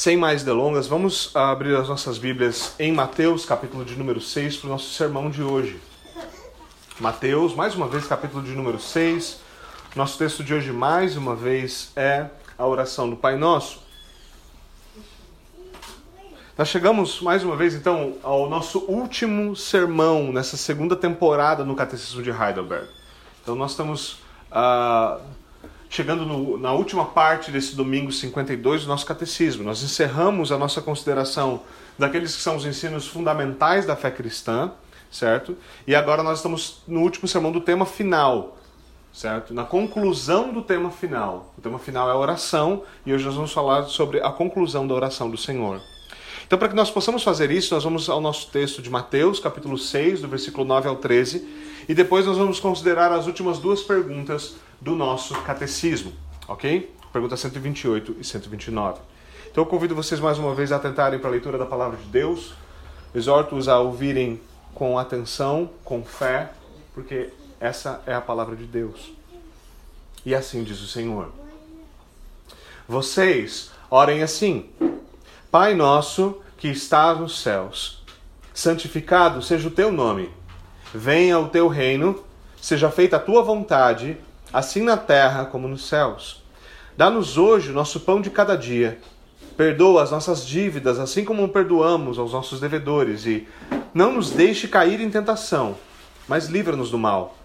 sem mais delongas, vamos abrir as nossas Bíblias em Mateus, capítulo de número 6, para o nosso sermão de hoje. Mateus, mais uma vez, capítulo de número 6. Nosso texto de hoje, mais uma vez, é a oração do Pai Nosso. Nós chegamos mais uma vez, então, ao nosso último sermão nessa segunda temporada no Catecismo de Heidelberg. Então, nós estamos uh, chegando no, na última parte desse domingo 52 do nosso Catecismo. Nós encerramos a nossa consideração daqueles que são os ensinos fundamentais da fé cristã, certo? E agora nós estamos no último sermão do tema final, certo? Na conclusão do tema final. O tema final é a oração e hoje nós vamos falar sobre a conclusão da oração do Senhor. Então, para que nós possamos fazer isso, nós vamos ao nosso texto de Mateus, capítulo 6, do versículo 9 ao 13, e depois nós vamos considerar as últimas duas perguntas do nosso catecismo, ok? Pergunta 128 e 129. Então, eu convido vocês mais uma vez a atentarem para a leitura da palavra de Deus, exorto-os a ouvirem com atenção, com fé, porque essa é a palavra de Deus. E assim diz o Senhor. Vocês orem assim. Pai nosso que estás nos céus, santificado seja o teu nome. Venha o teu reino, seja feita a tua vontade, assim na terra como nos céus. Dá-nos hoje o nosso pão de cada dia. Perdoa as nossas dívidas, assim como perdoamos aos nossos devedores, e não nos deixe cair em tentação, mas livra-nos do mal.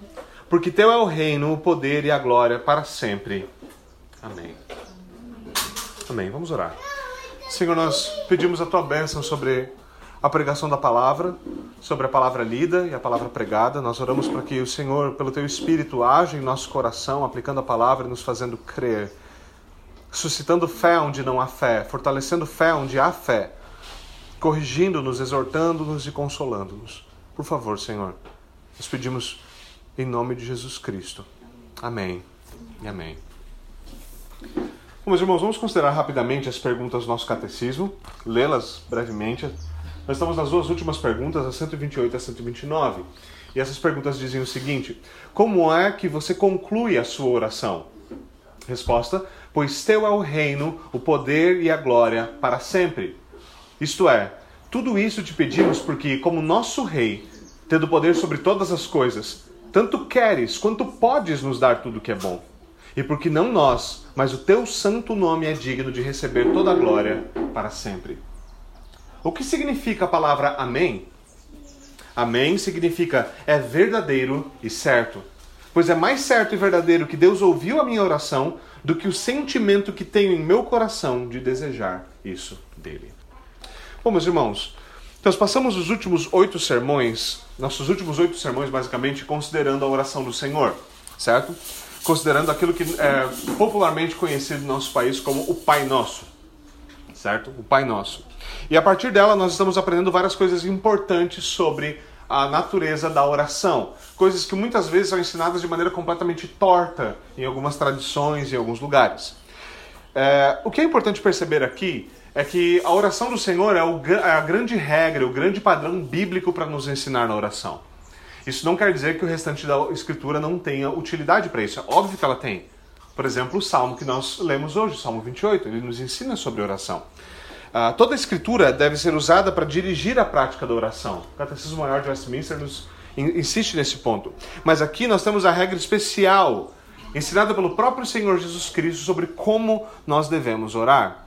Porque teu é o reino, o poder e a glória para sempre. Amém. Amém. Vamos orar. Senhor, nós pedimos a tua bênção sobre a pregação da palavra, sobre a palavra lida e a palavra pregada. Nós oramos para que o Senhor, pelo teu Espírito, age em nosso coração, aplicando a palavra e nos fazendo crer, suscitando fé onde não há fé, fortalecendo fé onde há fé, corrigindo-nos, exortando-nos e consolando-nos. Por favor, Senhor, nós pedimos em nome de Jesus Cristo. Amém e amém. Bom, meus irmãos, vamos considerar rapidamente as perguntas do nosso catecismo, lê-las brevemente. Nós estamos nas duas últimas perguntas, a 128 e a 129. E essas perguntas dizem o seguinte: Como é que você conclui a sua oração? Resposta: Pois teu é o reino, o poder e a glória para sempre. Isto é, tudo isso te pedimos porque, como nosso Rei, tendo poder sobre todas as coisas, tanto queres quanto podes nos dar tudo que é bom e porque não nós, mas o teu santo nome é digno de receber toda a glória para sempre. O que significa a palavra Amém? Amém significa é verdadeiro e certo. Pois é mais certo e verdadeiro que Deus ouviu a minha oração do que o sentimento que tenho em meu coração de desejar isso dele. Bom, meus irmãos, nós passamos os últimos oito sermões, nossos últimos oito sermões, basicamente, considerando a oração do Senhor, certo? considerando aquilo que é popularmente conhecido no nosso país como o Pai Nosso, certo? O Pai Nosso. E a partir dela nós estamos aprendendo várias coisas importantes sobre a natureza da oração, coisas que muitas vezes são ensinadas de maneira completamente torta em algumas tradições em alguns lugares. É, o que é importante perceber aqui é que a oração do Senhor é, o, é a grande regra, o grande padrão bíblico para nos ensinar na oração. Isso não quer dizer que o restante da escritura não tenha utilidade para isso. É óbvio que ela tem. Por exemplo, o salmo que nós lemos hoje, o Salmo 28, ele nos ensina sobre oração. Uh, toda a escritura deve ser usada para dirigir a prática da oração. O Catecismo Maior de Westminster nos insiste nesse ponto. Mas aqui nós temos a regra especial, ensinada pelo próprio Senhor Jesus Cristo, sobre como nós devemos orar.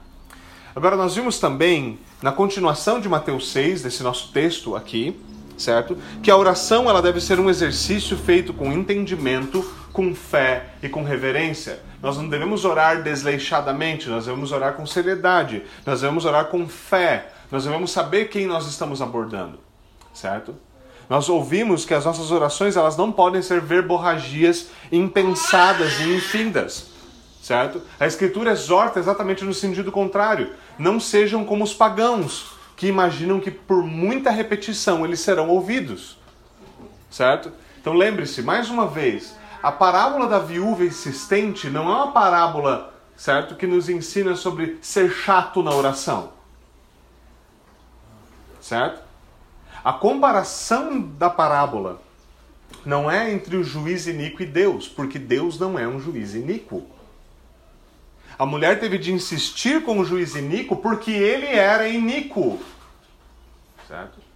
Agora, nós vimos também, na continuação de Mateus 6, desse nosso texto aqui, certo? Que a oração ela deve ser um exercício feito com entendimento, com fé e com reverência. Nós não devemos orar desleixadamente, nós devemos orar com seriedade, nós devemos orar com fé, nós devemos saber quem nós estamos abordando, certo? Nós ouvimos que as nossas orações elas não podem ser verborragias impensadas e infindas, certo? A Escritura exorta exatamente no sentido contrário. Não sejam como os pagãos, que imaginam que por muita repetição eles serão ouvidos. Certo? Então lembre-se, mais uma vez, a parábola da viúva insistente não é uma parábola, certo, que nos ensina sobre ser chato na oração. Certo? A comparação da parábola não é entre o juiz iníquo e Deus, porque Deus não é um juiz iníquo. A mulher teve de insistir com o juiz iníquo porque ele era iníquo. Certo?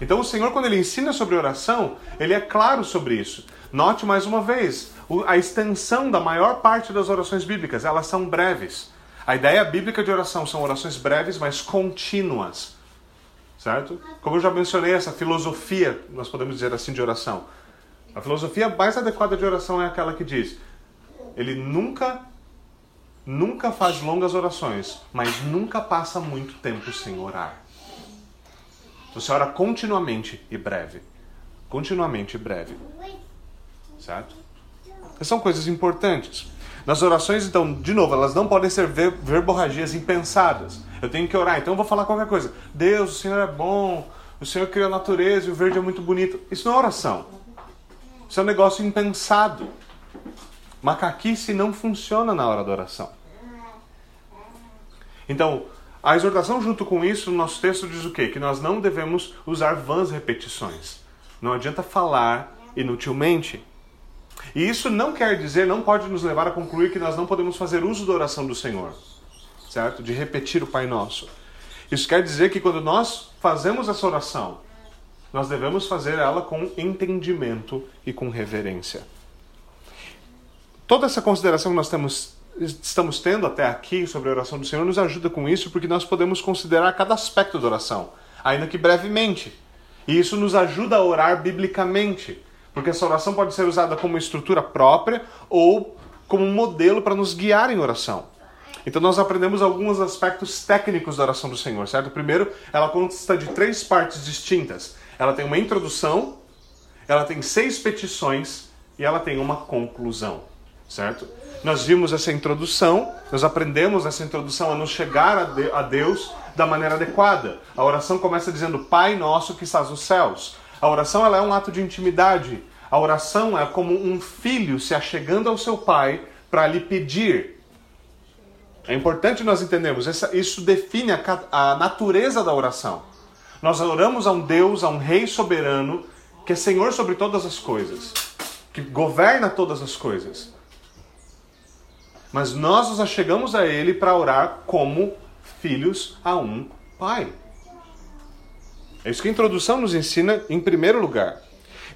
Então o Senhor, quando ele ensina sobre oração, ele é claro sobre isso. Note mais uma vez, a extensão da maior parte das orações bíblicas, elas são breves. A ideia bíblica de oração são orações breves, mas contínuas. Certo? Como eu já mencionei, essa filosofia, nós podemos dizer assim, de oração. A filosofia mais adequada de oração é aquela que diz: ele nunca nunca faz longas orações, mas nunca passa muito tempo sem orar. Você ora continuamente e breve. Continuamente e breve. Certo? Essas são coisas importantes. Nas orações, então, de novo, elas não podem ser verborragias impensadas. Eu tenho que orar, então eu vou falar qualquer coisa. Deus, o Senhor é bom, o Senhor criou a natureza e o verde é muito bonito. Isso não é oração. Isso é um negócio impensado. Macaquice não funciona na hora da oração. Então, a exortação junto com isso, no nosso texto diz o quê? Que nós não devemos usar vãs repetições. Não adianta falar inutilmente. E isso não quer dizer, não pode nos levar a concluir que nós não podemos fazer uso da oração do Senhor, certo? De repetir o Pai Nosso. Isso quer dizer que quando nós fazemos essa oração, nós devemos fazer ela com entendimento e com reverência. Toda essa consideração que nós temos estamos tendo até aqui sobre a oração do Senhor nos ajuda com isso, porque nós podemos considerar cada aspecto da oração, ainda que brevemente. E isso nos ajuda a orar biblicamente, porque essa oração pode ser usada como estrutura própria ou como um modelo para nos guiar em oração. Então nós aprendemos alguns aspectos técnicos da oração do Senhor, certo? Primeiro, ela consta de três partes distintas. Ela tem uma introdução, ela tem seis petições e ela tem uma conclusão, certo? Nós vimos essa introdução, nós aprendemos nessa introdução a nos chegar a, Deus da maneira adequada. A oração começa dizendo Pai nosso que estás nos céus. A oração ela é um ato de intimidade. A oração é como um filho se achegando ao seu pai para lhe pedir. É importante nós entendermos, isso define a, a natureza da oração. Nós oramos a um Deus, a um Rei soberano, que é Senhor sobre todas as coisas, que governa todas as coisas mas nós nos achegamos a Ele para orar como filhos a um Pai. É isso que a introdução nos ensina em primeiro lugar.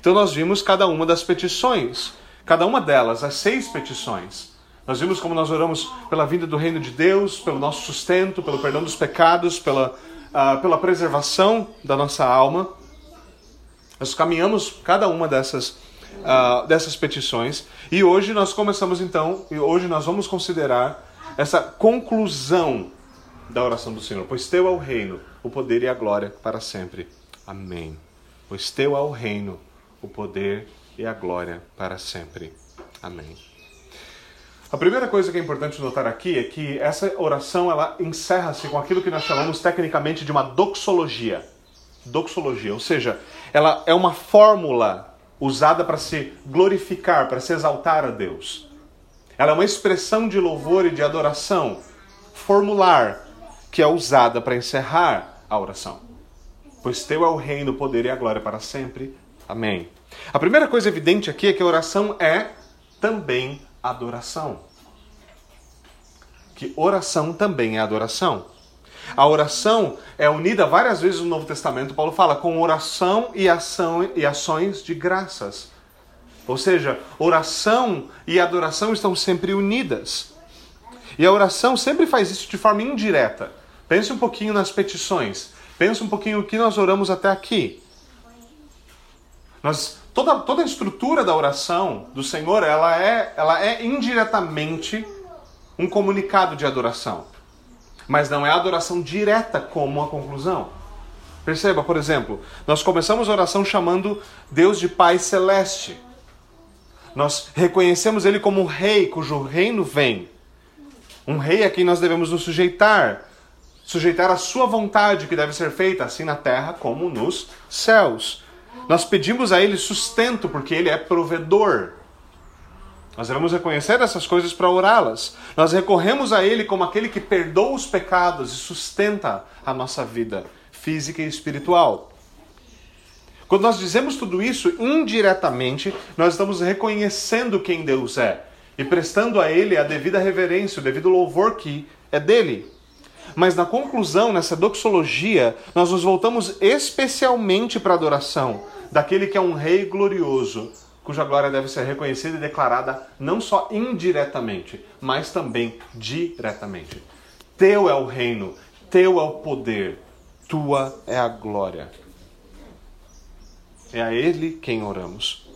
Então nós vimos cada uma das petições, cada uma delas, as seis petições. Nós vimos como nós oramos pela vinda do reino de Deus, pelo nosso sustento, pelo perdão dos pecados, pela, uh, pela preservação da nossa alma. Nós caminhamos cada uma dessas uh, dessas petições. E hoje nós começamos então, e hoje nós vamos considerar essa conclusão da oração do Senhor. Pois teu é o reino, o poder e a glória para sempre. Amém. Pois teu é o reino, o poder e a glória para sempre. Amém. A primeira coisa que é importante notar aqui é que essa oração ela encerra-se com aquilo que nós chamamos tecnicamente de uma doxologia. Doxologia, ou seja, ela é uma fórmula usada para se glorificar, para se exaltar a Deus. Ela é uma expressão de louvor e de adoração formular que é usada para encerrar a oração. Pois teu é o reino, o poder e a glória para sempre. Amém. A primeira coisa evidente aqui é que a oração é também adoração. Que oração também é adoração. A oração é unida várias vezes no Novo Testamento. Paulo fala com oração e ação e ações de graças. Ou seja, oração e adoração estão sempre unidas. E a oração sempre faz isso de forma indireta. Pense um pouquinho nas petições. Pense um pouquinho o que nós oramos até aqui. Nós, toda, toda a estrutura da oração do Senhor, ela é, ela é indiretamente um comunicado de adoração mas não é adoração direta como a conclusão. Perceba, por exemplo, nós começamos a oração chamando Deus de Pai Celeste. Nós reconhecemos Ele como um rei cujo reino vem. Um rei a quem nós devemos nos sujeitar. Sujeitar a sua vontade que deve ser feita, assim na terra como nos céus. Nós pedimos a Ele sustento porque Ele é provedor. Nós devemos reconhecer essas coisas para orá-las. Nós recorremos a Ele como aquele que perdoa os pecados e sustenta a nossa vida física e espiritual. Quando nós dizemos tudo isso indiretamente, nós estamos reconhecendo quem Deus é. e prestando a Ele a devida reverência, o devido louvor que é dele. Mas na conclusão, nessa doxologia, nós nos voltamos especialmente para a adoração daquele que é um rei glorioso, cuja glória deve ser reconhecida e declarada não só indiretamente, mas também diretamente. Teu é o reino, teu é o poder, tua é a glória. É a Ele quem oramos.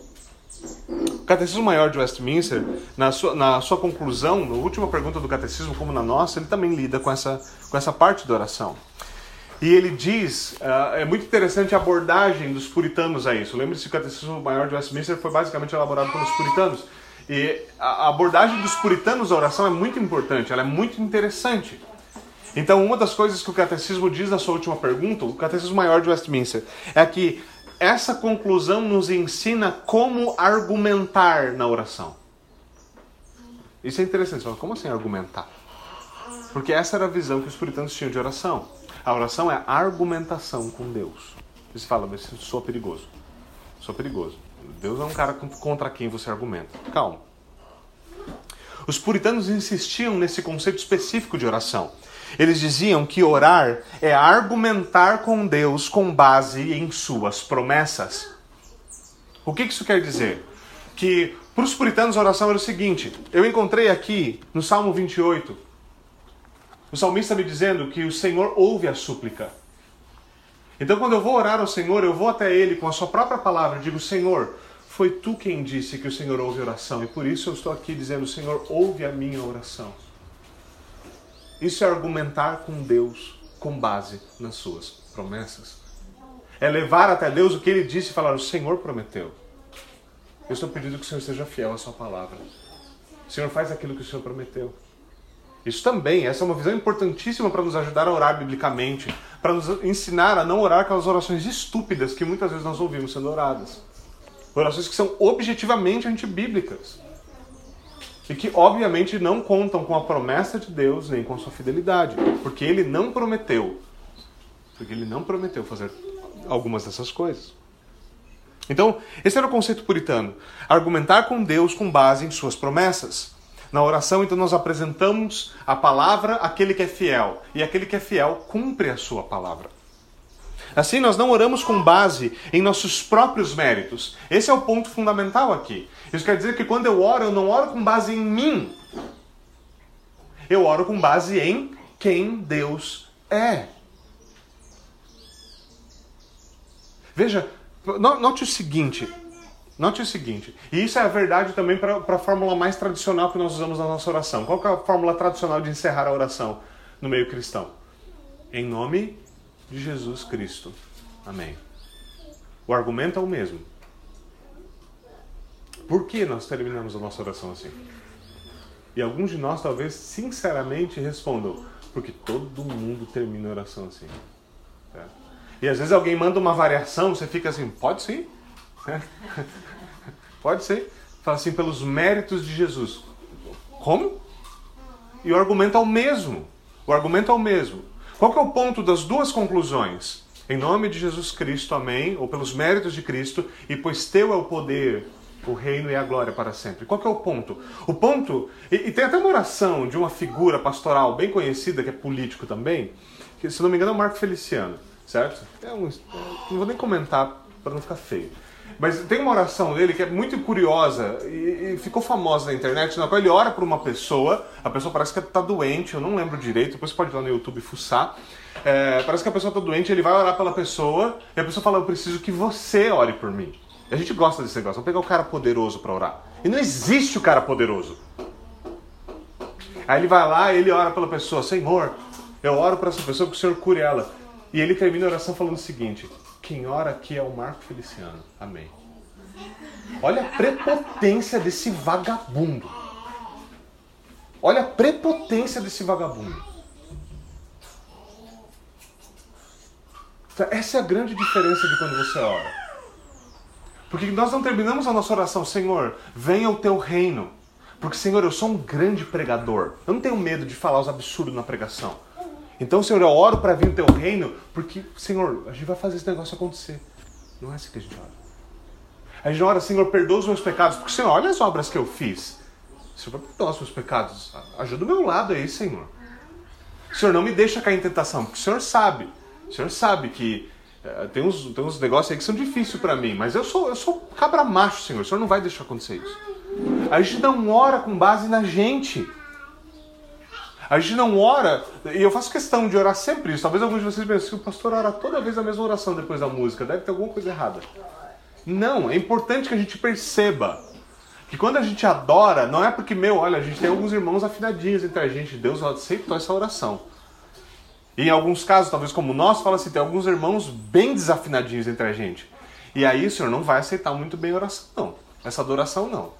O Catecismo Maior de Westminster, na sua, na sua conclusão, na última pergunta do Catecismo, como na nossa, ele também lida com essa, com essa parte da oração. E ele diz, uh, é muito interessante a abordagem dos puritanos a isso. Lembre-se que o Catecismo Maior de Westminster foi basicamente elaborado pelos puritanos. E a abordagem dos puritanos à oração é muito importante, ela é muito interessante. Então, uma das coisas que o Catecismo diz na sua última pergunta, o Catecismo Maior de Westminster, é que essa conclusão nos ensina como argumentar na oração. Isso é interessante. Como assim argumentar? Porque essa era a visão que os puritanos tinham de oração. A oração é argumentação com Deus. Você fala, mas sou perigoso. Sou perigoso. Deus é um cara contra quem você argumenta. Calma. Os puritanos insistiam nesse conceito específico de oração. Eles diziam que orar é argumentar com Deus com base em suas promessas. O que isso quer dizer? Que para os puritanos a oração era o seguinte: eu encontrei aqui no Salmo 28 o salmista me dizendo que o Senhor ouve a súplica. Então, quando eu vou orar ao Senhor, eu vou até Ele com a Sua própria palavra e digo: Senhor, foi tu quem disse que o Senhor ouve a oração, e por isso eu estou aqui dizendo: Senhor, ouve a minha oração. Isso é argumentar com Deus com base nas suas promessas. É levar até Deus o que ele disse e falar: O Senhor prometeu. Eu estou pedindo que o Senhor seja fiel à sua palavra. O Senhor faz aquilo que o Senhor prometeu. Isso também, essa é uma visão importantíssima para nos ajudar a orar biblicamente, para nos ensinar a não orar aquelas orações estúpidas que muitas vezes nós ouvimos sendo oradas. Orações que são objetivamente antibíblicas e que obviamente não contam com a promessa de Deus nem com a sua fidelidade, porque ele não prometeu. Porque ele não prometeu fazer algumas dessas coisas. Então, esse era o conceito puritano: argumentar com Deus com base em suas promessas. Na oração, então, nós apresentamos a palavra àquele que é fiel, e aquele que é fiel cumpre a sua palavra. Assim, nós não oramos com base em nossos próprios méritos. Esse é o ponto fundamental aqui. Isso quer dizer que quando eu oro, eu não oro com base em mim. Eu oro com base em quem Deus é. Veja, note o seguinte. Note o seguinte, e isso é a verdade também para a fórmula mais tradicional que nós usamos na nossa oração. Qual é a fórmula tradicional de encerrar a oração no meio cristão? Em nome de Jesus Cristo. Amém. O argumento é o mesmo. Por que nós terminamos a nossa oração assim? E alguns de nós talvez sinceramente respondam: porque todo mundo termina a oração assim. Certo? E às vezes alguém manda uma variação, você fica assim: pode sim. pode ser. Fala assim: pelos méritos de Jesus. Como? E o argumento é o mesmo. O argumento é o mesmo. Qual que é o ponto das duas conclusões? Em nome de Jesus Cristo, amém, ou pelos méritos de Cristo, e pois teu é o poder, o reino e a glória para sempre. Qual que é o ponto? O ponto, e, e, tem até uma oração de uma figura pastoral bem conhecida, que é político também, que se não me engano é o Marco Feliciano, certo? É um, não vou nem comentar para não ficar feio. Mas tem uma oração dele que é muito curiosa e, e, ficou famosa na internet, na qual ele ora por uma pessoa, a pessoa parece que está doente, eu não lembro direito, depois você pode ir lá no YouTube fuçar. É, parece que a pessoa está doente, ele vai orar pela pessoa e a pessoa fala: Eu preciso que você ore por mim. A gente gosta desse negócio, vamos pegar o cara poderoso para orar. E não existe o cara poderoso. Aí ele vai lá ele ora pela pessoa: Senhor, eu oro para essa pessoa que o Senhor cure ela. E ele termina a oração falando o seguinte: quem ora aqui é o Marco Feliciano. Amém. Olha a prepotência desse vagabundo. Olha a prepotência desse vagabundo. Essa é a grande diferença de quando você ora. Porque nós não terminamos a nossa oração, Senhor, venha o teu reino. Porque, Senhor, eu sou um grande pregador. Eu não tenho medo de falar os absurdos na pregação. Então, Senhor, eu oro para vir o teu reino, porque, Senhor, a gente vai fazer esse negócio acontecer. Não é assim que a gente ora. A gente ora, Senhor, perdoa os meus pecados, porque, Senhor, olha as obras que eu fiz. Senhor vai perdoar os meus pecados. Ajuda o meu lado aí, Senhor. Senhor, não me deixa cair em tentação, porque o Senhor sabe. O Senhor sabe que é, tem, uns, tem uns negócios aí que são difíceis para mim, mas eu sou, eu sou cabra macho, Senhor. O Senhor não vai deixar acontecer isso. A gente não ora com base na gente. A gente não ora, e eu faço questão de orar sempre isso. Talvez alguns de vocês pensem que o pastor ora toda vez a mesma oração depois da música. Deve ter alguma coisa errada. Não, é importante que a gente perceba que quando a gente adora, não é porque, meu, olha, a gente tem alguns irmãos afinadinhos entre a gente. Deus aceitou essa oração. E em alguns casos, talvez como nós, fala assim, tem alguns irmãos bem desafinadinhos entre a gente. E aí o Senhor não vai aceitar muito bem a oração, não. Essa adoração não.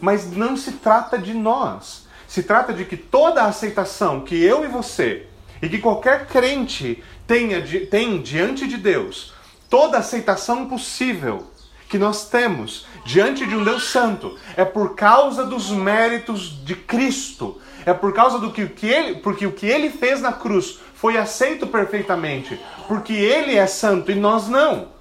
Mas não se trata de nós. Se trata de que toda a aceitação que eu e você e que qualquer crente tenha, tem diante de Deus, toda aceitação possível que nós temos diante de um Deus Santo é por causa dos méritos de Cristo. É por causa do que, que ele, porque o que ele fez na cruz foi aceito perfeitamente, porque ele é santo e nós não.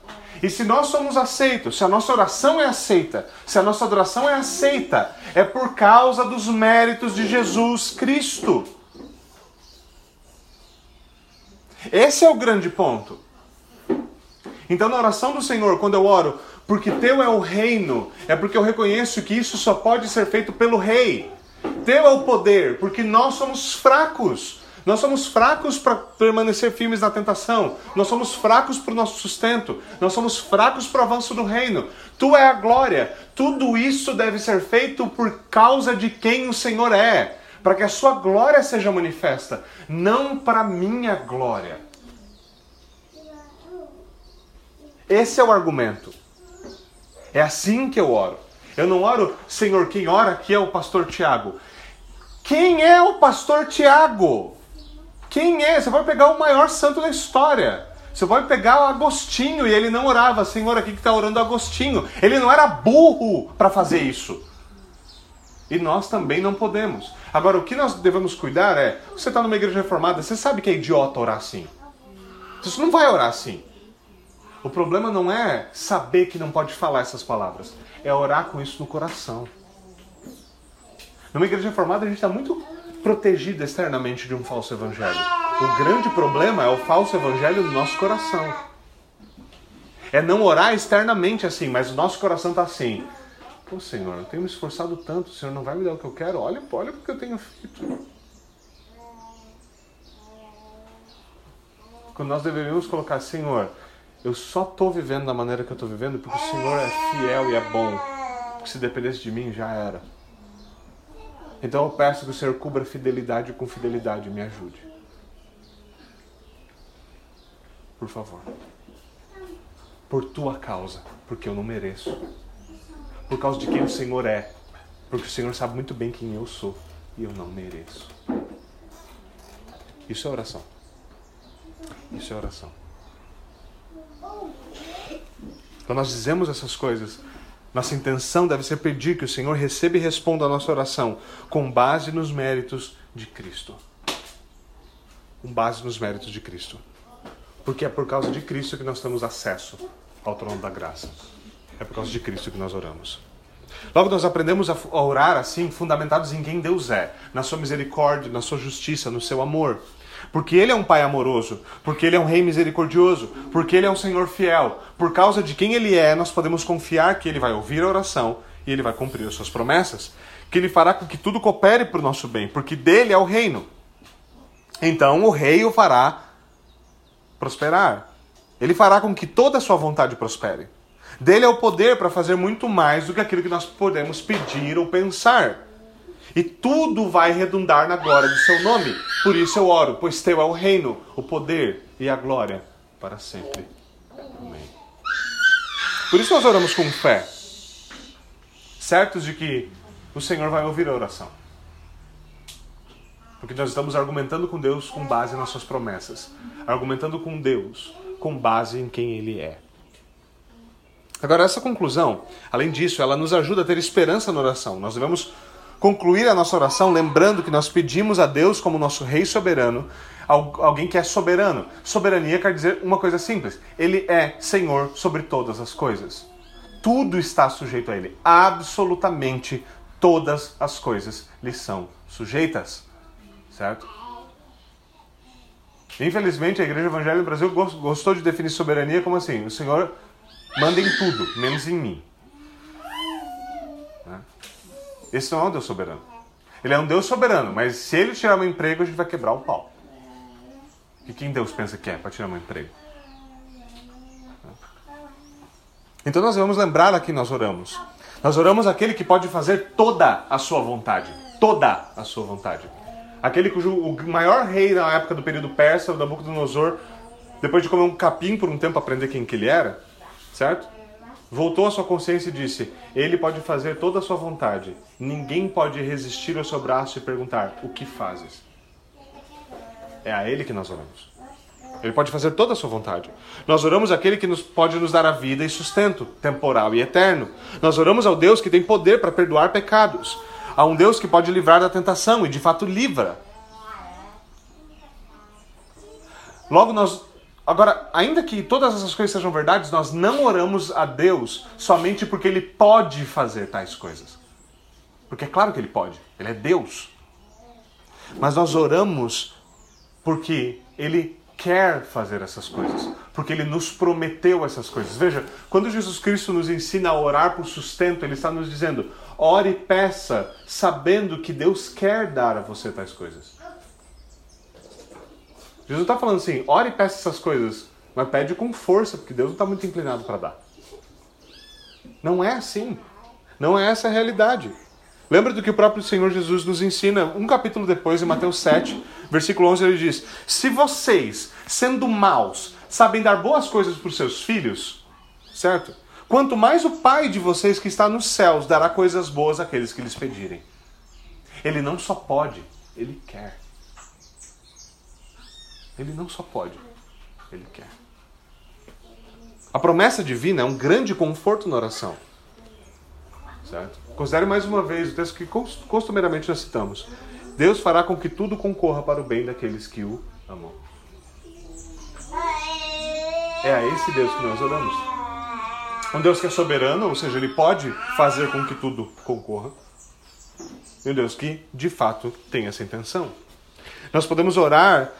E se nós somos aceitos, se a nossa oração é aceita, se a nossa adoração é aceita, é por causa dos méritos de Jesus Cristo. Esse é o grande ponto. Então, na oração do Senhor, quando eu oro, porque teu é o reino, é porque eu reconheço que isso só pode ser feito pelo rei. Teu é o poder, porque nós somos fracos. Nós somos fracos para permanecer firmes na tentação. Nós somos fracos para o nosso sustento. Nós somos fracos para o avanço do reino. Tu é a glória. Tudo isso deve ser feito por causa de quem o Senhor é. Para que a sua glória seja manifesta. Não para minha glória. Esse é o argumento. É assim que eu oro. Eu não oro, Senhor, quem ora aqui é o pastor Tiago. Quem é o pastor Tiago? Quem é? Você vai pegar o maior santo da história. Você vai pegar o Agostinho e ele não orava. Senhor, aqui que está orando Agostinho. Ele não era burro para fazer isso. E nós também não podemos. Agora, o que nós devemos cuidar é: você está numa igreja reformada, você sabe que é idiota orar assim. Você não vai orar assim. O problema não é saber que não pode falar essas palavras, é orar com isso no coração. Numa igreja reformada, a gente está muito protegida externamente de um falso evangelho. O grande problema é o falso evangelho no nosso coração. É não orar externamente assim, mas o nosso coração está assim. Pô, Senhor, eu tenho me esforçado tanto, o Senhor não vai me dar o que eu quero? Olha, olha o que eu tenho feito. Quando nós deveríamos colocar, Senhor, eu só estou vivendo da maneira que eu estou vivendo porque o Senhor é fiel e é bom. Porque se dependesse de mim, já era. Então eu peço que o Senhor cubra fidelidade com fidelidade, me ajude. Por favor. Por tua causa, porque eu não mereço. Por causa de quem o Senhor é, porque o Senhor sabe muito bem quem eu sou e eu não mereço. Isso é oração. Isso é oração. Quando nós dizemos essas coisas, nossa intenção deve ser pedir que o Senhor receba e responda a nossa oração com base nos méritos de Cristo. Com base nos méritos de Cristo. Porque é por causa de Cristo que nós temos acesso ao trono da graça. É por causa de Cristo que nós oramos. Logo, nós aprendemos a orar assim, fundamentados em quem Deus é, na sua misericórdia, na sua justiça, no seu amor porque Ele é um Pai amoroso, porque Ele é um Rei misericordioso, porque Ele é um Senhor fiel. Por causa de quem Ele é, nós podemos confiar que Ele vai ouvir a oração e Ele vai cumprir as suas promessas, que Ele fará com que tudo coopere para o nosso bem, porque dele é o reino. Então o Rei o fará prosperar. Ele fará com que toda a sua vontade prospere. Dele é o poder para fazer muito mais do que aquilo que nós podemos pedir ou pensar e tudo vai redundar na glória do seu nome. Por isso eu oro, pois teu é o reino, o poder e a glória para sempre. Amém. Por isso nós oramos com fé, certos de que o Senhor vai ouvir a oração. Porque nós estamos argumentando com Deus com base nas suas promessas, argumentando com Deus com base em quem Ele é. Agora, essa conclusão, além disso, ela nos ajuda a ter esperança na oração. Nós devemos concluir a nossa oração lembrando que nós pedimos a Deus como nosso Rei soberano, alguém que é soberano. Soberania quer dizer uma coisa simples: Ele é Senhor sobre todas as coisas. Tudo está sujeito a Ele, absolutamente todas as coisas lhe são sujeitas. Certo? Infelizmente, a Igreja Evangélica do Brasil gostou de definir soberania como assim: o Senhor manda em tudo, menos em mim. Né? Esse não é um Deus soberano. Ele é um Deus soberano, mas se ele tirar meu emprego, a gente vai quebrar o pau. E quem Deus pensa que é para tirar meu emprego? Então nós vamos lembrar a quem nós oramos. Nós oramos aquele que pode fazer toda a sua vontade. Toda a sua vontade. Aquele cujo o maior rei na época do período persa, o Nabucodonosor, depois de comer um capim por um tempo aprender quem que ele era, certo? Voltou à sua consciência e disse: Ele pode fazer toda a sua vontade. Ninguém pode resistir ao seu braço e perguntar: O que fazes? É a Ele que nós oramos. Ele pode fazer toda a sua vontade. Nós oramos aquele que nos, pode nos dar a vida e sustento, temporal e eterno. Nós oramos ao Deus que tem poder para perdoar pecados a um Deus que pode livrar da tentação e de fato livra. Logo nós Agora, ainda que todas essas coisas sejam verdades, nós não oramos a Deus somente porque ele pode fazer tais coisas. Porque é claro que ele pode, ele é Deus. Mas nós oramos porque ele quer fazer essas coisas, porque ele nos prometeu essas coisas. Veja, quando Jesus Cristo nos ensina a orar por sustento, ele está nos dizendo: ore e peça, sabendo que Deus quer dar a você tais coisas. Jesus está falando assim: ore e peça essas coisas, mas pede com força, porque Deus não está muito inclinado para dar. Não é assim. Não é essa a realidade. Lembra do que o próprio Senhor Jesus nos ensina um capítulo depois, em Mateus 7, versículo 11, ele diz: Se vocês, sendo maus, sabem dar boas coisas para os seus filhos, certo? Quanto mais o Pai de vocês que está nos céus dará coisas boas àqueles que lhes pedirem. Ele não só pode, ele quer. Ele não só pode, ele quer. A promessa divina é um grande conforto na oração. Certo? Considere mais uma vez o texto que costumeiramente nós citamos. Deus fará com que tudo concorra para o bem daqueles que o amam. É a esse Deus que nós oramos. Um Deus que é soberano, ou seja, ele pode fazer com que tudo concorra. E um Deus que, de fato, tem essa intenção. Nós podemos orar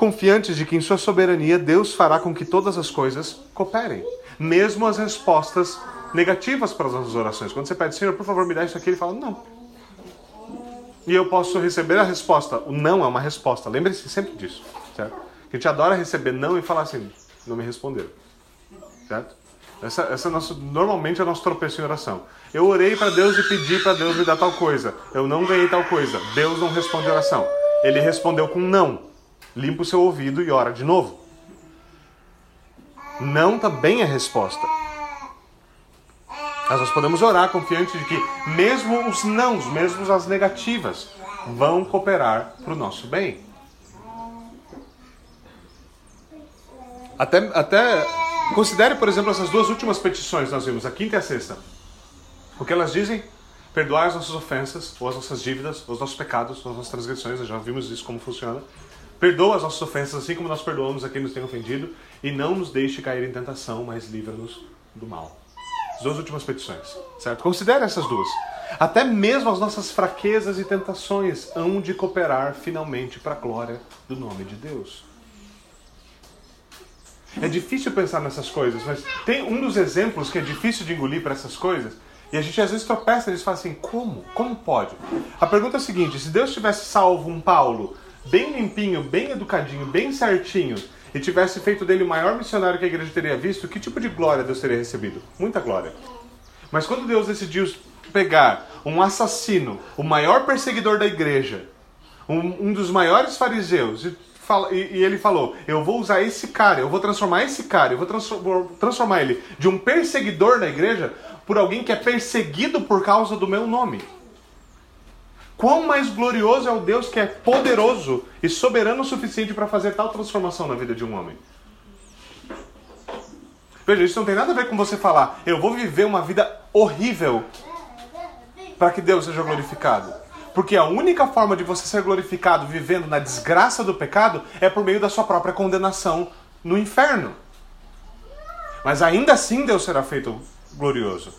confiantes de que, em sua soberania, Deus fará com que todas as coisas cooperem, mesmo as respostas negativas para as nossas orações. Quando você pede, Senhor, por favor, me dá isso aqui, ele fala, não. E eu posso receber a resposta. O não é uma resposta. Lembre-se sempre disso, certo? A gente adora receber não e falar assim, não me responderam. Certo? Essa, essa é nosso, normalmente é o nosso tropeço em oração. Eu orei para Deus e pedi para Deus me dar tal coisa. Eu não ganhei tal coisa. Deus não responde a oração. Ele respondeu com não. Limpa o seu ouvido e ora de novo. Não também é resposta. Mas nós podemos orar confiante de que mesmo os nãos, mesmo as negativas, vão cooperar para o nosso bem. Até, até considere, por exemplo, essas duas últimas petições que nós vimos, a quinta e a sexta. O que elas dizem? Perdoar as nossas ofensas, ou as nossas dívidas, os nossos pecados, as nossas transgressões, já vimos isso como funciona. Perdoa as nossas ofensas, assim como nós perdoamos a quem nos tem ofendido, e não nos deixe cair em tentação, mas livra-nos do mal. As duas últimas petições, certo? Considere essas duas. Até mesmo as nossas fraquezas e tentações hão de cooperar finalmente para a glória do nome de Deus. É difícil pensar nessas coisas, mas tem um dos exemplos que é difícil de engolir para essas coisas, e a gente às vezes tropeça e fala assim: como? Como pode? A pergunta é a seguinte: se Deus tivesse salvo um Paulo bem limpinho, bem educadinho, bem certinho, e tivesse feito dele o maior missionário que a igreja teria visto, que tipo de glória Deus teria recebido? Muita glória. Mas quando Deus decidiu pegar um assassino, o maior perseguidor da igreja, um, um dos maiores fariseus, e, fala, e, e, ele falou: Eu vou usar esse cara, eu vou transformar esse cara, eu vou transformar, transformar ele de um perseguidor da igreja por alguém que é perseguido por causa do meu nome. Quão mais glorioso é o Deus que é poderoso e soberano o suficiente para fazer tal transformação na vida de um homem? Veja, isso não tem nada a ver com você falar, eu vou viver uma vida horrível para que Deus seja glorificado. Porque a única forma de você ser glorificado vivendo na desgraça do pecado é por meio da sua própria condenação no inferno. Mas ainda assim Deus será feito glorioso.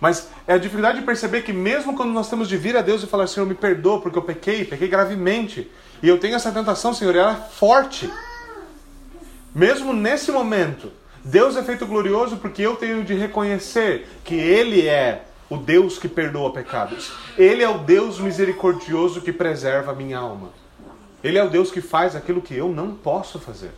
Mas é a dificuldade de perceber que mesmo quando nós temos de vir a Deus e falar, Senhor, me perdoa porque eu pequei, pequei gravemente, e eu tenho essa tentação, Senhor, e ela é forte. Mesmo nesse momento, Deus é feito glorioso porque eu tenho de reconhecer que Ele é o Deus que perdoa pecados. Ele é o Deus misericordioso que preserva a minha alma. Ele é o Deus que faz aquilo que eu não posso fazer.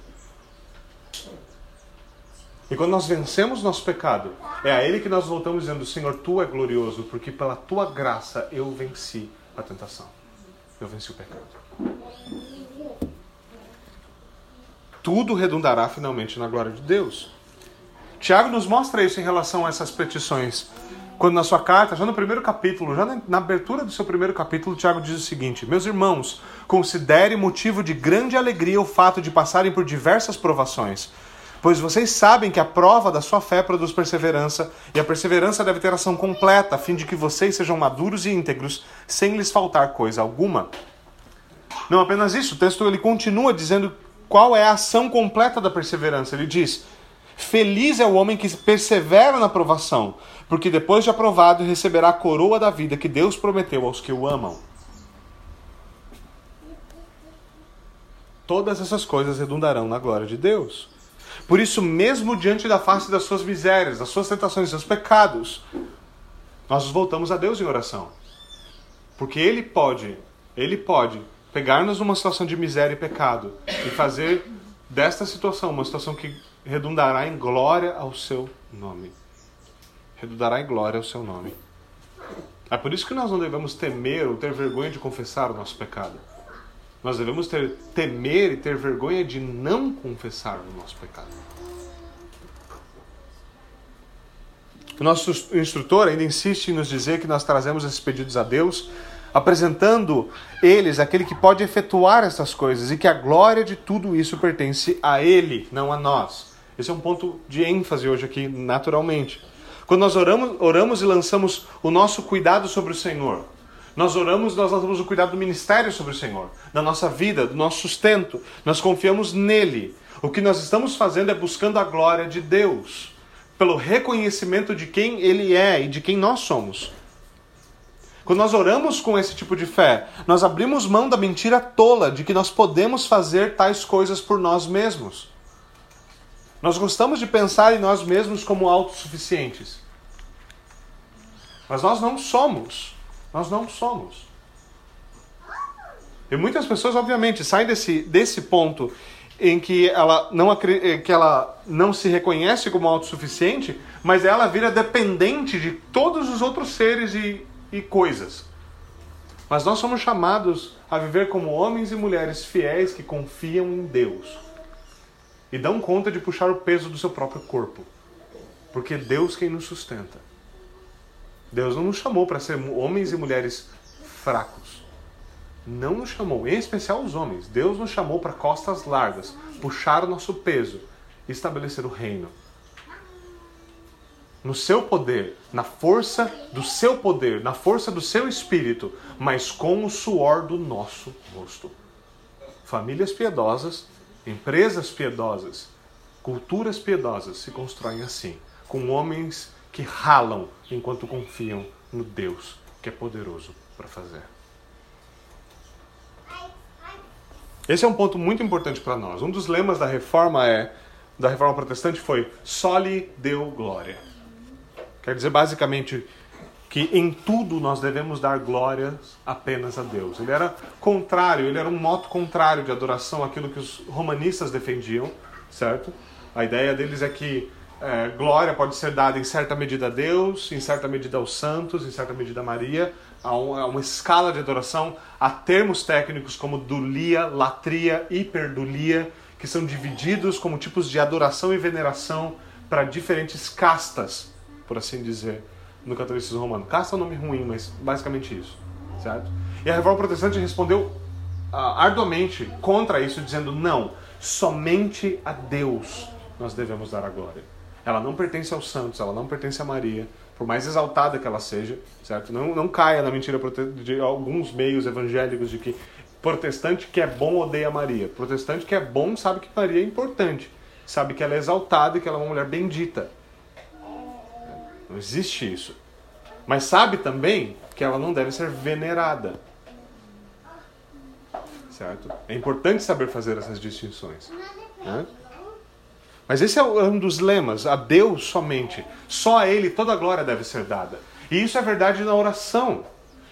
E quando nós vencemos nosso pecado, é a Ele que nós voltamos dizendo: Senhor, Tu é glorioso, porque pela Tua graça eu venci a tentação. Eu venci o pecado. Tudo redundará finalmente na glória de Deus. Tiago nos mostra isso em relação a essas petições. Quando na sua carta, já no primeiro capítulo, já na abertura do seu primeiro capítulo, Tiago diz o seguinte: Meus irmãos, considere motivo de grande alegria o fato de passarem por diversas provações Pois vocês sabem que a prova da sua fé produz perseverança, e a perseverança deve ter ação completa, a fim de que vocês sejam maduros e íntegros, sem lhes faltar coisa alguma. Não apenas isso, o texto ele continua dizendo qual é a ação completa da perseverança. Ele diz: Feliz é o homem que persevera na provação, porque depois de aprovado receberá a coroa da vida que Deus prometeu aos que o amam. Todas essas coisas redundarão na glória de Deus. Por isso, mesmo diante da face das suas misérias, das suas tentações, dos seus pecados, nós voltamos a Deus em oração. Porque Ele pode, Ele pode pegar-nos numa situação de miséria e pecado e fazer desta situação uma situação que redundará em glória ao seu nome. Redundará em glória ao seu nome. É por isso que nós não devemos temer ou ter vergonha de confessar o nosso pecado. Nós devemos ter, temer e ter vergonha de não confessar o nosso pecado. O nosso instrutor ainda insiste em nos dizer que nós trazemos esses pedidos a Deus, apresentando eles aquele que pode efetuar essas coisas e que a glória de tudo isso pertence a Ele, não a nós. Esse é um ponto de ênfase hoje aqui, naturalmente. Quando nós oramos, oramos e lançamos o nosso cuidado sobre o Senhor, nós oramos, nós lançamos o cuidado do ministério sobre o Senhor, da nossa vida, do nosso sustento. Nós confiamos nele. O que nós estamos fazendo é buscando a glória de Deus, pelo reconhecimento de quem Ele é e de quem nós somos. Quando nós oramos com esse tipo de fé, nós abrimos mão da mentira tola de que nós podemos fazer tais coisas por nós mesmos. Nós gostamos de pensar em nós mesmos como autossuficientes. Mas nós não somos. Nós não somos. E muitas pessoas, obviamente, saem desse, desse ponto em que ela, não, que ela não se reconhece como autossuficiente, mas ela vira dependente de todos os outros seres e, e coisas. Mas nós somos chamados a viver como homens e mulheres fiéis que confiam em Deus e dão conta de puxar o peso do seu próprio corpo, porque é Deus quem nos sustenta. Deus não nos chamou para ser homens e mulheres fracos. Não nos chamou, em especial os homens. Deus nos chamou para costas largas, puxar o nosso peso estabelecer o reino. No seu poder, na força do seu poder, na força do seu espírito, mas com o suor do nosso rosto. Famílias piedosas, empresas piedosas, culturas piedosas se constroem assim, com homens que ralam enquanto confiam no Deus que é poderoso para fazer. Esse é um ponto muito importante para nós. Um dos lemas da reforma é da reforma protestante foi soli deu glória. Quer dizer basicamente que em tudo nós devemos dar glórias apenas a Deus. Ele era contrário, ele era um moto contrário de adoração àquilo que os romanistas defendiam, certo? A ideia deles é que é, glória pode ser dada em certa medida a Deus, em certa medida aos santos, em certa medida a Maria. Há, um, uma escala de adoração. Há termos técnicos como dulia, latria, hiperdulia, que são divididos como tipos de adoração e veneração para diferentes castas, por assim dizer, no catolicismo romano. Casta é um nome ruim, mas basicamente isso, certo? E a Reforma Protestante respondeu uh, arduamente contra isso, dizendo não, somente a Deus nós devemos dar a glória. Ela não pertence aos santos, ela não pertence a Maria, por mais exaltada que ela seja, certo? Não, não caia na mentira de alguns meios evangélicos de que protestante que é bom odeia Maria. Protestante que é bom sabe que Maria é importante, sabe que ela é exaltada e que ela é uma mulher bendita. Não existe isso. Mas sabe também que ela não deve ser venerada. Certo? É importante saber fazer essas distinções. Né? Mas esse é um dos lemas, a Deus somente. Só a Ele toda a glória deve ser dada. E isso é verdade na oração.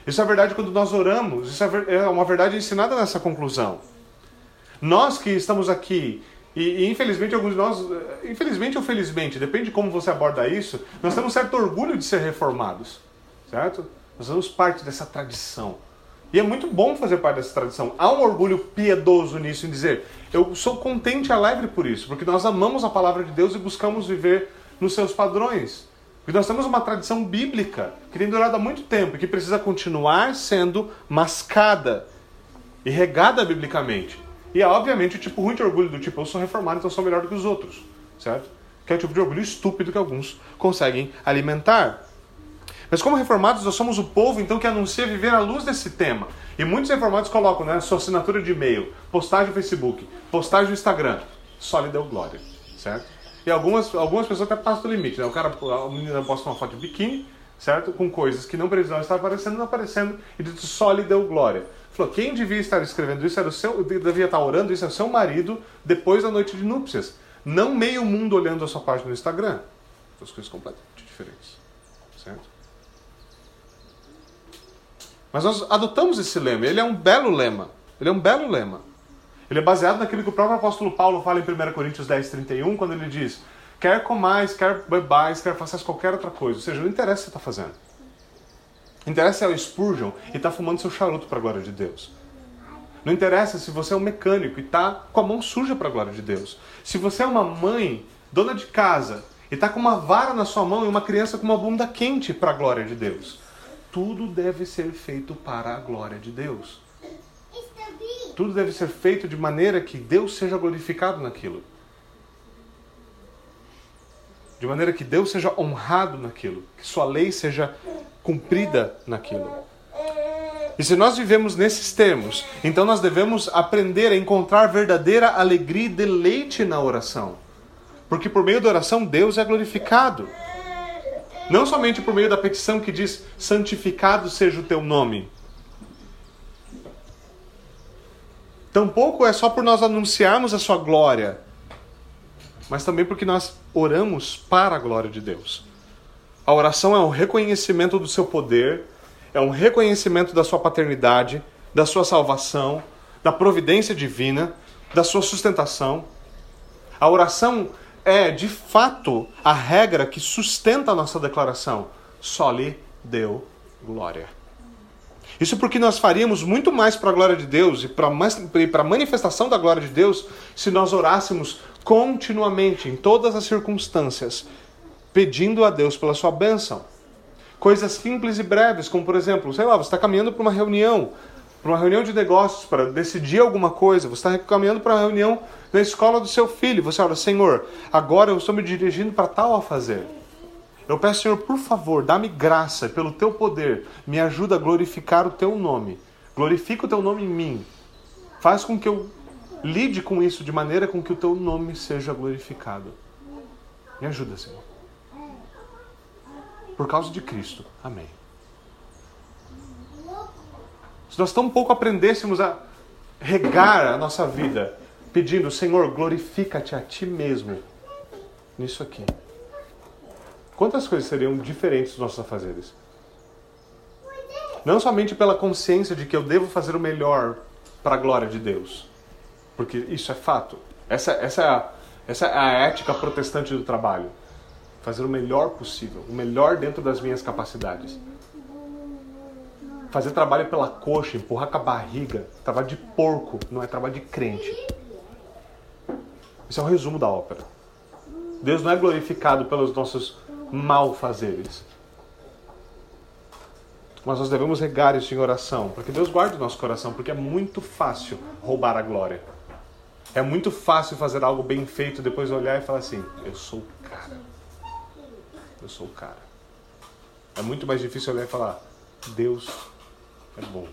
Isso é verdade quando nós oramos. Isso é, é uma verdade ensinada nessa conclusão. Nós que estamos aqui, e, e, infelizmente alguns de nós, infelizmente ou felizmente, depende de como você aborda isso, nós temos certo orgulho de ser reformados. Certo? Nós somos parte dessa tradição. E é muito bom fazer parte dessa tradição. Há um orgulho piedoso nisso, em dizer, eu sou contente e alegre por isso, porque nós amamos a palavra de Deus e buscamos viver nos seus padrões. Porque nós temos uma tradição bíblica que tem durado há muito tempo e que precisa continuar sendo mascada e regada biblicamente. E é obviamente o tipo ruim de orgulho do tipo, eu sou reformado, então sou melhor do que os outros, certo? Que é o tipo de orgulho estúpido que alguns conseguem alimentar. Mas como reformados, nós somos o povo então que anuncia viver à luz desse tema. E muitos reformados colocam, né, sua assinatura de e-mail, postagem no Facebook, postagem no Instagram. Só lhe deu glória, certo? E algumas, algumas pessoas até passam do limite, né? O cara, a menina posta uma foto de biquíni, certo? Com coisas que não precisam estar aparecendo, não aparecendo, e diz só lhe deu glória. Falou, quem devia estar escrevendo isso era o seu, devia estar orando isso é o seu marido depois da noite de núpcias. Não meio mundo olhando a sua página no Instagram. Duas coisas completamente diferentes. Certo? Mas nós adotamos esse lema. Ele é um belo lema. Ele é um belo lema. Ele é baseado naquilo que o próprio apóstolo Paulo fala em 1 Coríntios 10, 31, quando ele diz: quer comais, quer bebais, quer faças qualquer outra coisa. Ou seja, não interessa o que você está fazendo. Interessa é o Spurgeon e está fumando seu charuto para a glória de Deus. Não interessa se você é um mecânico e está com a mão suja para a glória de Deus. Se você é uma mãe, dona de casa, e está com uma vara na sua mão e uma criança com uma bunda quente para a glória de Deus. Tudo deve ser feito para a glória de Deus. Tudo deve ser feito de maneira que Deus seja glorificado naquilo. De maneira que Deus seja honrado naquilo, que sua lei seja cumprida naquilo. E se nós vivemos nesses termos, então nós devemos aprender a encontrar verdadeira alegria e deleite na oração. Porque por meio da oração Deus é glorificado. Não somente por meio da petição que diz: santificado seja o teu nome. Tampouco é só por nós anunciarmos a sua glória, mas também porque nós oramos para a glória de Deus. A oração é um reconhecimento do seu poder, é um reconhecimento da sua paternidade, da sua salvação, da providência divina, da sua sustentação. A oração é, de fato, a regra que sustenta a nossa declaração. Só lhe deu glória. Isso porque nós faríamos muito mais para a glória de Deus e para a manifestação da glória de Deus se nós orássemos continuamente, em todas as circunstâncias, pedindo a Deus pela sua bênção. Coisas simples e breves, como por exemplo, sei lá, você está caminhando para uma reunião, para uma reunião de negócios, para decidir alguma coisa, você está caminhando para uma reunião na escola do seu filho, você olha, Senhor, agora eu estou me dirigindo para tal a fazer. Eu peço, Senhor, por favor, dá-me graça pelo teu poder, me ajuda a glorificar o teu nome. Glorifica o teu nome em mim. Faz com que eu lide com isso de maneira com que o teu nome seja glorificado. Me ajuda, Senhor por causa de Cristo. Amém. Se nós tão pouco aprendêssemos a regar a nossa vida pedindo, Senhor, glorifica-te a ti mesmo nisso aqui. Quantas coisas seriam diferentes dos nossos afazeres? Não somente pela consciência de que eu devo fazer o melhor para a glória de Deus, porque isso é fato. Essa, essa, é a, essa é a ética protestante do trabalho fazer o melhor possível, o melhor dentro das minhas capacidades. Fazer trabalho pela coxa, empurrar com a barriga, trabalho de porco, não é trabalho de crente. Isso é um resumo da ópera. Deus não é glorificado pelos nossos malfazeres. Mas nós devemos regar isso em oração, para que Deus guarde o nosso coração, porque é muito fácil roubar a glória. É muito fácil fazer algo bem feito, depois olhar e falar assim: eu sou o cara eu sou o cara. É muito mais difícil olhar e falar: Deus é bom.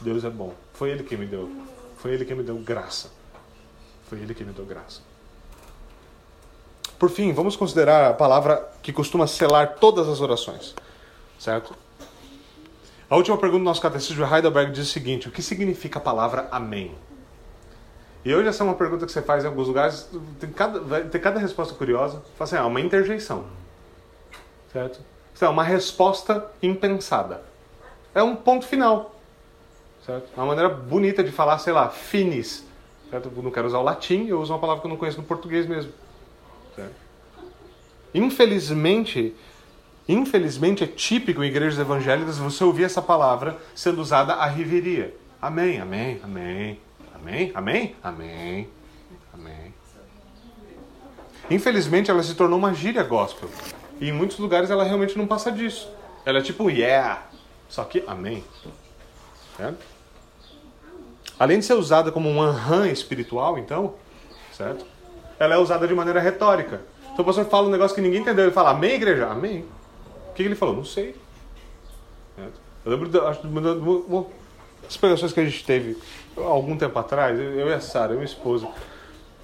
Deus é bom. Foi Ele que me deu. Foi Ele que me deu graça. Foi Ele que me deu graça. por fim, vamos considerar a palavra que costuma selar todas as orações, certo? A última pergunta do nosso catecismo de Heidelberg diz o seguinte: o que significa a palavra amém? E hoje essa é uma pergunta que você faz em alguns lugares, tem cada, ter cada resposta curiosa. Fala assim, ah, uma interjeição. Certo? Então, é uma resposta impensada. É um ponto final. Certo? É uma maneira bonita de falar, sei lá, finis. Certo? Eu não quero usar o latim, eu uso uma palavra que eu não conheço no português mesmo. Certo? Infelizmente, infelizmente é típico em igrejas evangélicas você ouvir essa palavra sendo usada a riveria. Amém, amém, amém. Amém? Amém? Amém. Amém. Infelizmente, ela se tornou uma gíria gospel. E em muitos lugares ela realmente não passa disso. Ela é tipo yeah. Só que amém. Certo? Além de ser usada como um anhan espiritual, então, certo? Ela é usada de maneira retórica. Então o pastor fala um negócio que ninguém entendeu. Ele fala, amém, igreja? Amém. O que ele falou? Não sei. Certo? Eu lembro das pregações que a gente teve algum tempo atrás, eu e a Sara, eu e minha esposa,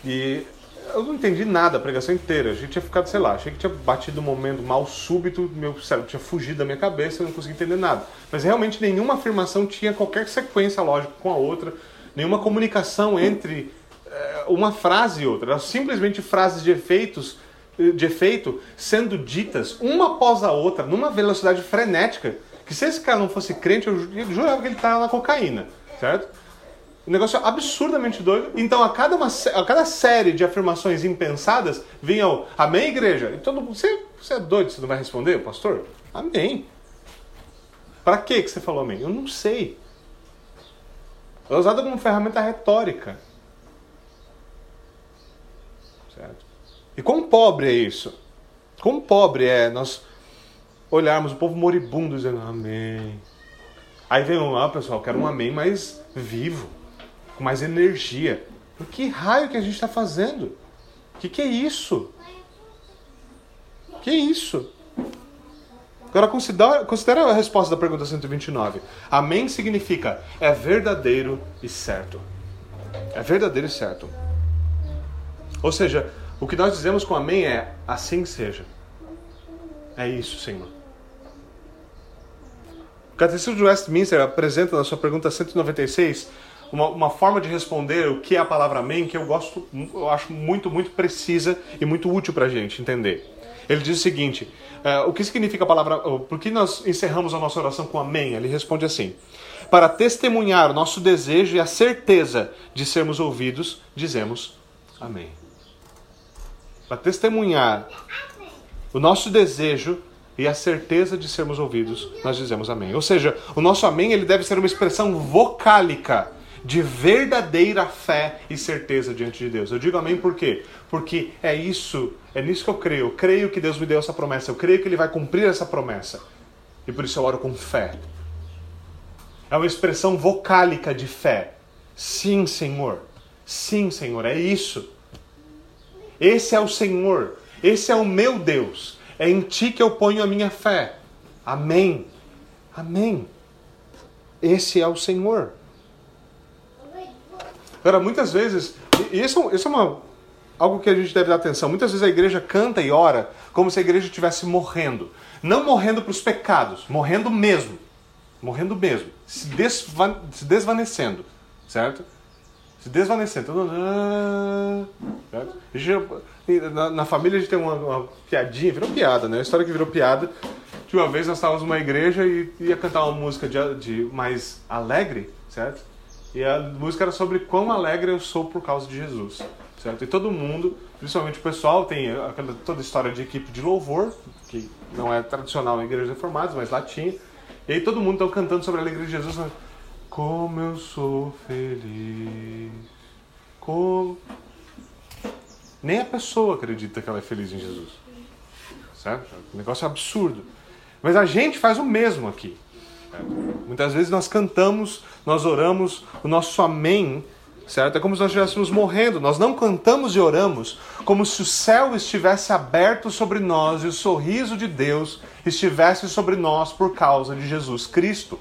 e eu não entendi nada a pregação inteira. A gente tinha ficado, sei lá, achei que tinha batido um momento mal súbito, meu cérebro tinha fugido da minha cabeça, eu não conseguia entender nada. Mas realmente nenhuma afirmação tinha qualquer sequência lógica com a outra, nenhuma comunicação entre é, uma frase e outra. Simplesmente frases de efeitos de efeito sendo ditas uma após a outra numa velocidade frenética que se esse cara não fosse crente eu jurava que ele estava na cocaína, certo? Um negócio absurdamente doido. Então, a cada, uma, a cada série de afirmações impensadas, vinha o Amém, igreja? E mundo, você, você é doido, você não vai responder, pastor? Amém. Para que você falou amém? Eu não sei. É usado como ferramenta retórica. Certo? E quão pobre é isso? Quão pobre é nós olharmos o povo moribundo dizendo amém. Aí vem um, ah, pessoal, quero um amém mais vivo com mais energia. O que raio que a gente está fazendo? O que, que é isso? Que é isso? Agora considera, considera a resposta da pergunta 129. Amém significa é verdadeiro e certo. É verdadeiro e certo. Ou seja, o que nós dizemos com amém é assim seja. É isso, Senhor. O Catecismo de Westminster apresenta na sua pergunta 196 uma, uma, forma de responder o que é a palavra amém que eu gosto, eu acho muito, muito precisa e muito útil para a gente entender. Ele diz o seguinte: uh, o que significa a palavra. Uh, por que nós encerramos a nossa oração com amém? Ele responde assim: para testemunhar o nosso desejo e a certeza de sermos ouvidos, dizemos amém. Para testemunhar o nosso desejo e a certeza de sermos ouvidos, nós dizemos amém. Ou seja, o nosso amém ele deve ser uma expressão vocálica de verdadeira fé e certeza diante de Deus. Eu digo amém por quê? Porque é isso, é nisso que eu creio. Eu creio que Deus me deu essa promessa, eu creio que Ele vai cumprir essa promessa. E por isso eu oro com fé. É uma expressão vocálica de fé. Sim, Senhor. Sim, Senhor, é isso. Esse é o Senhor. Esse é o meu Deus. É em Ti que eu ponho a minha fé. Amém. Amém. Esse é o Senhor. Agora, muitas vezes, isso, isso é uma, algo que a gente deve dar atenção. Muitas vezes a igreja canta e ora como se a igreja estivesse morrendo. Não morrendo para os pecados, morrendo mesmo. Morrendo mesmo. Se, desva se desvanecendo. Certo? Se desvanecendo. Certo? Na, na, família a gente tem uma, uma, piadinha, virou piada, né? A história que virou piada. De uma vez nós estávamos numa igreja e ia cantar uma música de, de mais alegre, certo? E a música era sobre quão alegre eu sou por causa de Jesus. Certo? E todo mundo, principalmente o pessoal, tem aquela, toda a história de equipe de louvor, que não é tradicional em igrejas reformadas, mas lá tinha. E aí todo mundo está cantando sobre a alegria de Jesus. Como eu sou feliz. Como... Nem a pessoa acredita que ela é feliz em Jesus. Certo? É um negócio absurdo. Mas a gente faz o mesmo aqui. Muitas vezes nós cantamos, nós oramos, o nosso amém, certo? É como se nós estivéssemos morrendo. Nós não cantamos e oramos como se o céu estivesse aberto sobre nós e o sorriso de Deus estivesse sobre nós por causa de Jesus Cristo.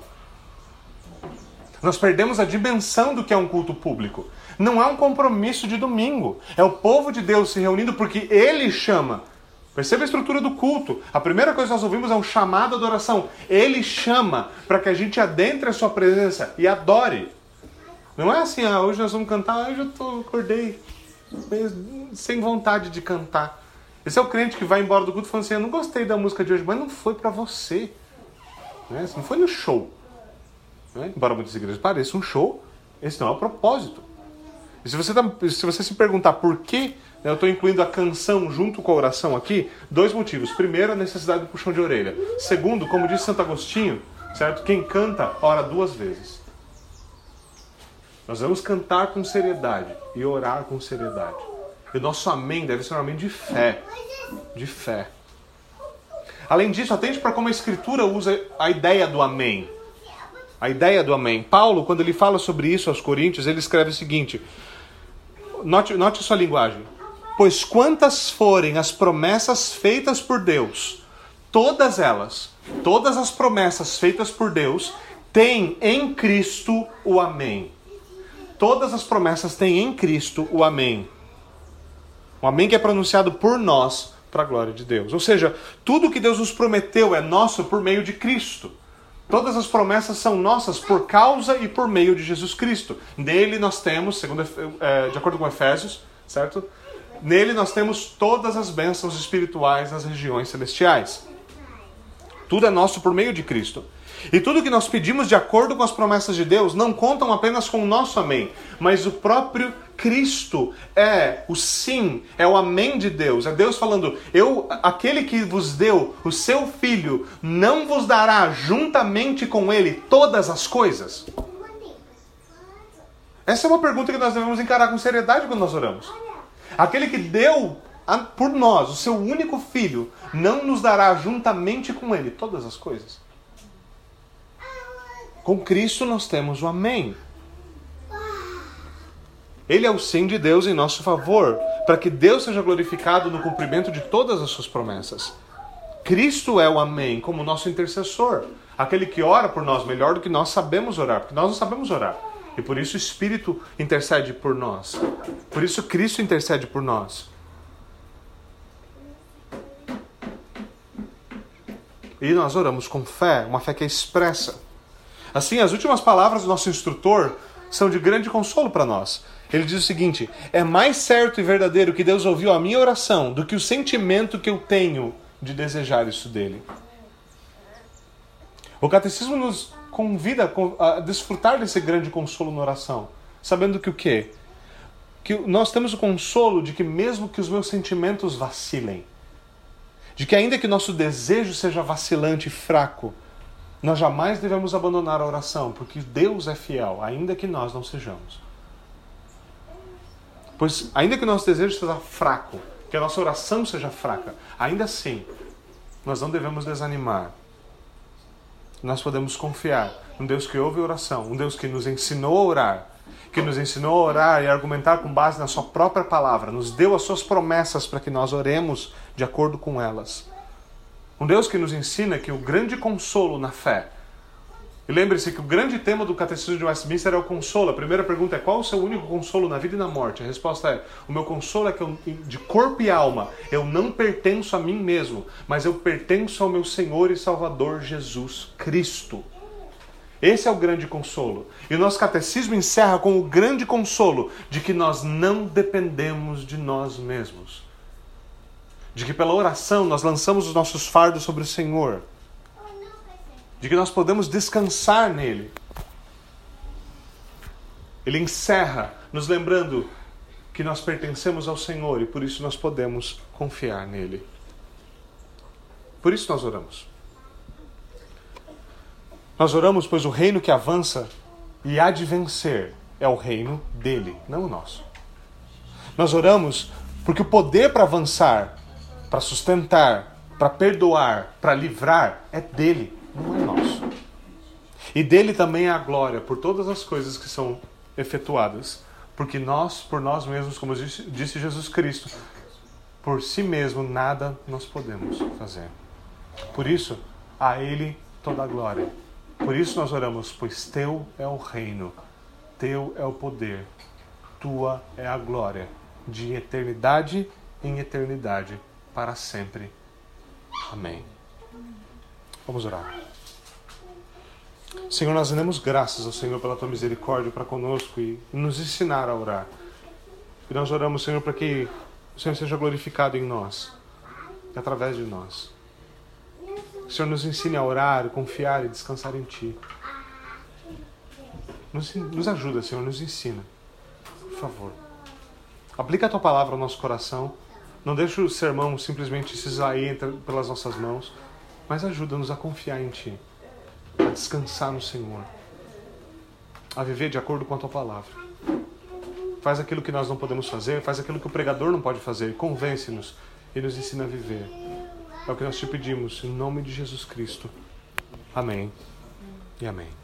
Nós perdemos a dimensão do que é um culto público. Não é um compromisso de domingo. É o povo de Deus se reunindo porque Ele chama. Perceba a estrutura do culto. A primeira coisa que nós ouvimos é um chamado à adoração. Ele chama para que a gente adentre a sua presença e adore. Não é assim, ah, hoje nós vamos cantar, hoje eu tô, acordei sem vontade de cantar. Esse é o crente que vai embora do culto falando assim, eu não gostei da música de hoje, mas não foi para você. Né? Não foi no show. Né? Embora muitas igrejas pareçam um show, esse não é o propósito. E se você, tá, se, você se perguntar por que eu estou incluindo a canção junto com a oração aqui, dois motivos. Primeiro, a necessidade do puxão de orelha. Segundo, como disse Santo Agostinho, certo? Quem canta, ora duas vezes. Nós vamos cantar com seriedade e orar com seriedade. E o nosso amém deve ser um amém de fé. De fé. Além disso, atente para como a Escritura usa a ideia do amém a ideia do amém. Paulo, quando ele fala sobre isso aos Coríntios, ele escreve o seguinte: note, note sua linguagem. Pois quantas forem as promessas feitas por Deus, todas elas, todas as promessas feitas por Deus, têm em Cristo o Amém. Todas as promessas têm em Cristo o Amém. O Amém que é pronunciado por nós para a glória de Deus. Ou seja, tudo que Deus nos prometeu é nosso por meio de Cristo. Todas as promessas são nossas por causa e por meio de Jesus Cristo. Nele nós temos, segundo, é, de acordo com Efésios, certo? Nele nós temos todas as bênçãos espirituais nas regiões celestiais. Tudo é nosso por meio de Cristo. E tudo que nós pedimos de acordo com as promessas de Deus não contam apenas com o nosso amém, mas o próprio Cristo é o sim, é o amém de Deus. É Deus falando: "Eu, aquele que vos deu o seu filho, não vos dará juntamente com ele todas as coisas?" Essa é uma pergunta que nós devemos encarar com seriedade quando nós oramos. Aquele que deu por nós o seu único filho, não nos dará juntamente com ele todas as coisas? Com Cristo nós temos o Amém. Ele é o sim de Deus em nosso favor, para que Deus seja glorificado no cumprimento de todas as suas promessas. Cristo é o Amém como nosso intercessor, aquele que ora por nós melhor do que nós sabemos orar, porque nós não sabemos orar. E por isso o Espírito intercede por nós. Por isso Cristo intercede por nós. E nós oramos com fé, uma fé que é expressa. Assim, as últimas palavras do nosso instrutor são de grande consolo para nós. Ele diz o seguinte: É mais certo e verdadeiro que Deus ouviu a minha oração do que o sentimento que eu tenho de desejar isso dele. O catecismo nos convida a desfrutar desse grande consolo na oração, sabendo que o quê? Que nós temos o consolo de que mesmo que os meus sentimentos vacilem, de que ainda que nosso desejo seja vacilante e fraco, nós jamais devemos abandonar a oração, porque Deus é fiel, ainda que nós não sejamos. Pois, ainda que o nosso desejo seja fraco, que a nossa oração seja fraca, ainda assim, nós não devemos desanimar. Nós podemos confiar um Deus que ouve oração, um Deus que nos ensinou a orar, que nos ensinou a orar e argumentar com base na Sua própria palavra, nos deu as Suas promessas para que nós oremos de acordo com elas. Um Deus que nos ensina que o grande consolo na fé. E lembre-se que o grande tema do Catecismo de Westminster é o consolo. A primeira pergunta é: qual o seu único consolo na vida e na morte? A resposta é: o meu consolo é que eu, de corpo e alma eu não pertenço a mim mesmo, mas eu pertenço ao meu Senhor e Salvador Jesus Cristo. Esse é o grande consolo. E o nosso catecismo encerra com o grande consolo de que nós não dependemos de nós mesmos de que pela oração nós lançamos os nossos fardos sobre o Senhor, de que nós podemos descansar nele. Ele encerra nos lembrando que nós pertencemos ao Senhor e por isso nós podemos confiar nele. Por isso nós oramos. Nós oramos, pois o reino que avança e há de vencer é o reino dele, não o nosso. Nós oramos porque o poder para avançar para sustentar, para perdoar, para livrar, é dele. E dele também é a glória por todas as coisas que são efetuadas. Porque nós, por nós mesmos, como disse, disse Jesus Cristo, por si mesmo nada nós podemos fazer. Por isso, a Ele toda a glória, Por isso nós oramos, pois teu é o reino, teu é o poder, tua é a glória, de eternidade em eternidade, para sempre. Amém. Vamos orar. Senhor, nós rendemos graças ao Senhor pela tua misericórdia para conosco e nos ensinar a orar. E nós oramos, Senhor, para que o Senhor seja glorificado em nós, através de nós. O Senhor nos ensine a orar, confiar e descansar em Ti. Nos, nos ajuda, Senhor, nos ensina. Por favor. Aplica a Tua palavra ao nosso coração. Não deixe o sermão simplesmente se esvair pelas nossas mãos, mas ajuda-nos a confiar em Ti, a descansar no Senhor, a viver de acordo com a Tua palavra. Faz aquilo que nós não podemos fazer, faz aquilo que o pregador não pode fazer, convence-nos e nos ensina a viver. É o que nós te pedimos, em nome de Jesus Cristo. Amém e amém.